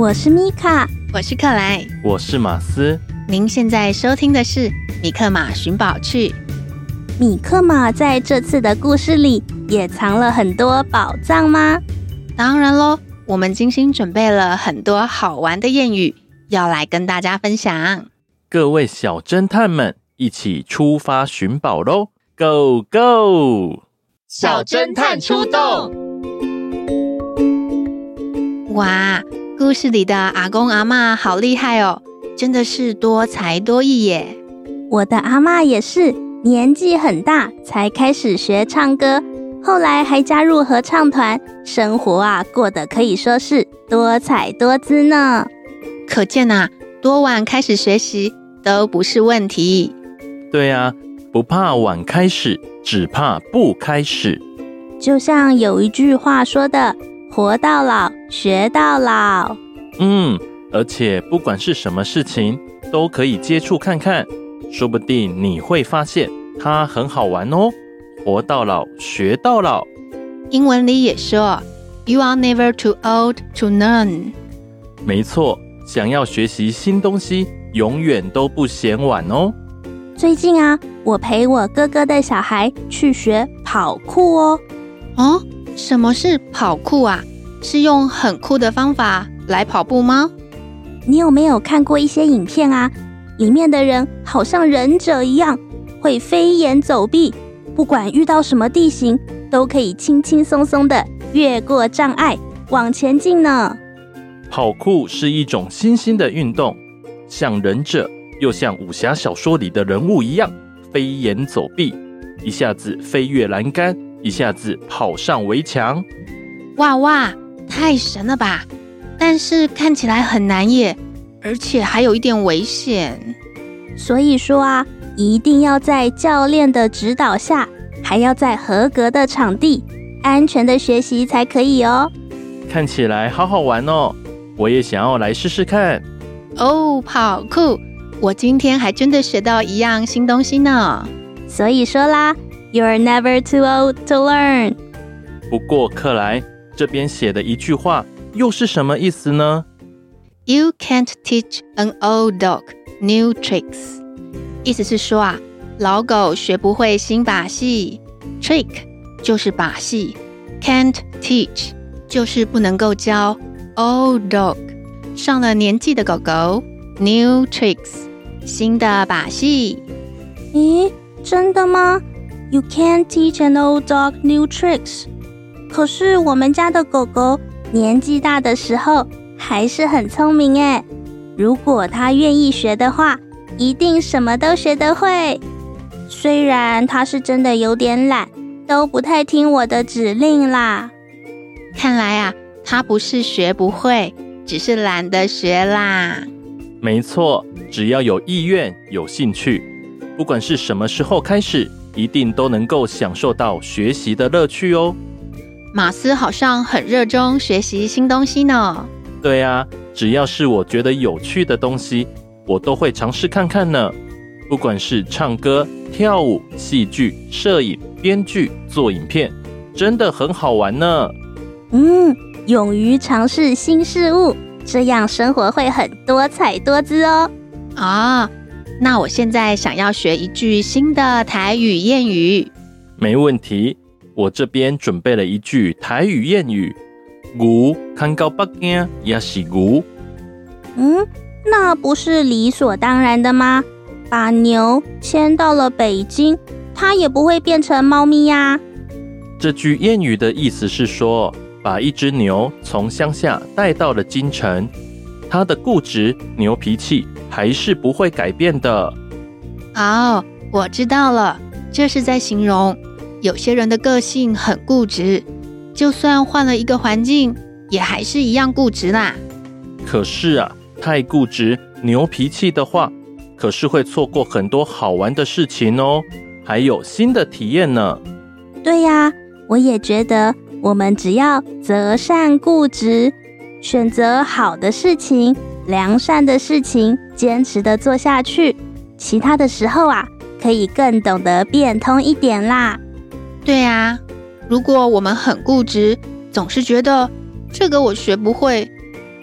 我是米卡，我是克莱，我是马斯。您现在收听的是《米克马寻宝趣》。米克马在这次的故事里也藏了很多宝藏吗？当然喽，我们精心准备了很多好玩的谚语，要来跟大家分享。各位小侦探们，一起出发寻宝喽！Go Go！小侦探出动！哇！故事里的阿公阿妈好厉害哦，真的是多才多艺耶。我的阿妈也是，年纪很大才开始学唱歌，后来还加入合唱团，生活啊过得可以说是多彩多姿呢。可见啊，多晚开始学习都不是问题。对啊，不怕晚开始，只怕不开始。就像有一句话说的。活到老，学到老。嗯，而且不管是什么事情，都可以接触看看，说不定你会发现它很好玩哦。活到老，学到老。英文里也说，You are never too old to learn。没错，想要学习新东西，永远都不嫌晚哦。最近啊，我陪我哥哥的小孩去学跑酷哦。哦。什么是跑酷啊？是用很酷的方法来跑步吗？你有没有看过一些影片啊？里面的人好像忍者一样，会飞檐走壁，不管遇到什么地形，都可以轻轻松松的越过障碍往前进呢。跑酷是一种新兴的运动，像忍者，又像武侠小说里的人物一样，飞檐走壁，一下子飞越栏杆。一下子跑上围墙，哇哇，太神了吧！但是看起来很难耶，而且还有一点危险。所以说啊，一定要在教练的指导下，还要在合格的场地，安全的学习才可以哦。看起来好好玩哦，我也想要来试试看。哦，跑酷！我今天还真的学到一样新东西呢。所以说啦。You're never too old to learn。不过，克莱这边写的一句话又是什么意思呢？You can't teach an old dog new tricks。意思是说啊，老狗学不会新把戏。Trick 就是把戏，can't teach 就是不能够教。Old dog 上了年纪的狗狗，new tricks 新的把戏。咦，真的吗 ？You can't teach an old dog new tricks。可是我们家的狗狗年纪大的时候还是很聪明诶。如果它愿意学的话，一定什么都学得会。虽然它是真的有点懒，都不太听我的指令啦。看来啊，它不是学不会，只是懒得学啦。没错，只要有意愿、有兴趣，不管是什么时候开始。一定都能够享受到学习的乐趣哦。马斯好像很热衷学习新东西呢。对啊，只要是我觉得有趣的东西，我都会尝试看看呢。不管是唱歌、跳舞、戏剧、摄影、编剧、做影片，真的很好玩呢。嗯，勇于尝试新事物，这样生活会很多彩多姿哦。啊。那我现在想要学一句新的台语谚语，没问题。我这边准备了一句台语谚语：“牛看到北京也是牛。”嗯，那不是理所当然的吗？把牛牵到了北京，它也不会变成猫咪呀。这句谚语的意思是说，把一只牛从乡下带到了京城，它的固执牛脾气还是不会改变的。哦，我知道了，这是在形容有些人的个性很固执，就算换了一个环境，也还是一样固执啦。可是啊，太固执牛脾气的话，可是会错过很多好玩的事情哦，还有新的体验呢。对呀，我也觉得，我们只要择善固执，选择好的事情、良善的事情，坚持的做下去，其他的时候啊，可以更懂得变通一点啦。对呀，如果我们很固执，总是觉得这个我学不会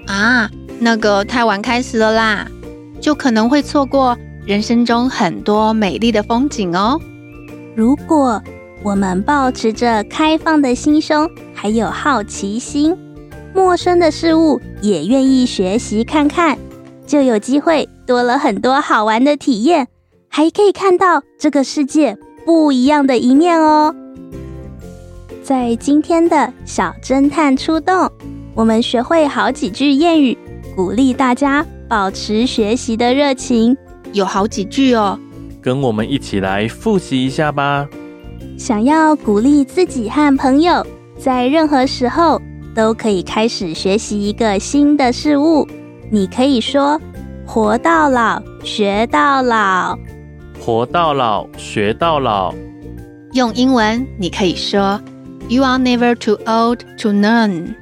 啊，那个太晚开始了啦。就可能会错过人生中很多美丽的风景哦。如果我们保持着开放的心胸，还有好奇心，陌生的事物也愿意学习看看，就有机会多了很多好玩的体验，还可以看到这个世界不一样的一面哦。在今天的小侦探出动，我们学会好几句谚语，鼓励大家。保持学习的热情，有好几句哦，跟我们一起来复习一下吧。想要鼓励自己和朋友，在任何时候都可以开始学习一个新的事物。你可以说“活到老，学到老”，活到老，学到老。用英文你可以说 “You are never too old to learn”。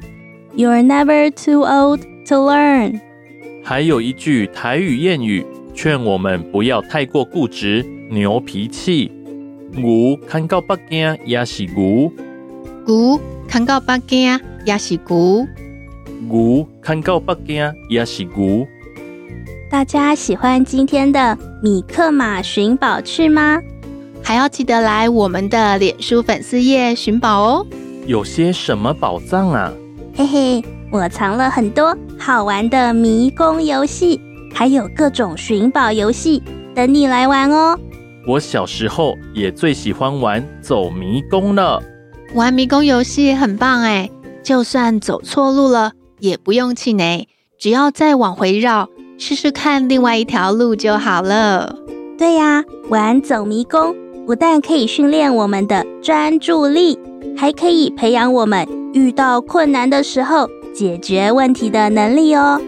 You are never too old to learn。还有一句台语谚语，劝我们不要太过固执、牛脾气。牛看到北京也是牛，牛看到北京也是牛，牛看到北京也是牛。大家喜欢今天的米克马寻宝趣吗？还要记得来我们的脸书粉丝页寻宝哦。有些什么宝藏啊？嘿嘿。我藏了很多好玩的迷宫游戏，还有各种寻宝游戏等你来玩哦。我小时候也最喜欢玩走迷宫了。玩迷宫游戏很棒哎，就算走错路了也不用气馁，只要再往回绕，试试看另外一条路就好了。对呀，玩走迷宫不但可以训练我们的专注力，还可以培养我们遇到困难的时候，解决问题的能力哦。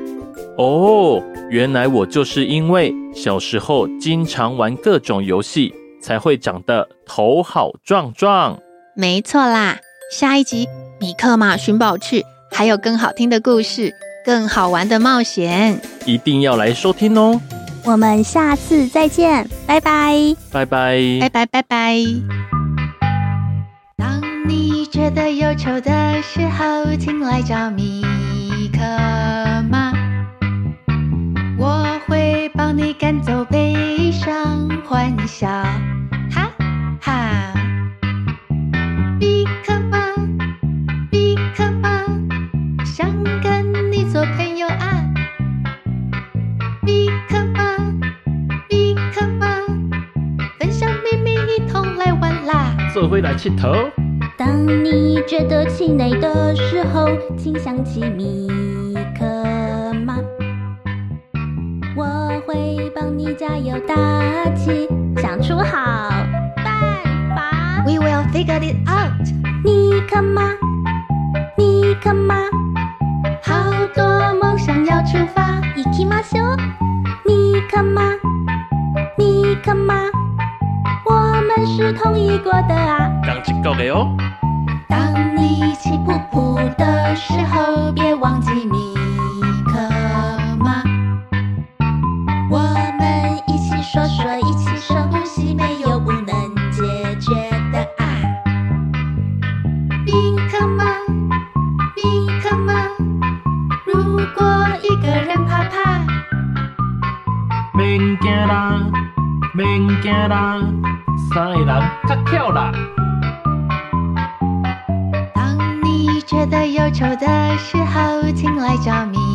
哦，原来我就是因为小时候经常玩各种游戏，才会长得头好壮壮。没错啦，下一集米克马寻宝趣，还有更好听的故事，更好玩的冒险，一定要来收听哦。我们下次再见，拜拜，拜拜，拜拜，拜拜。当你觉得忧愁的时候，请来找米克马，我会帮你赶走悲伤，欢笑，头。当你觉得气馁的时候，请想起米克马，我会帮你加油打气，想出好办法。We will figure it out。米克马，米克马，是同意过的啊。的哦。当在忧愁的时候，请来找米。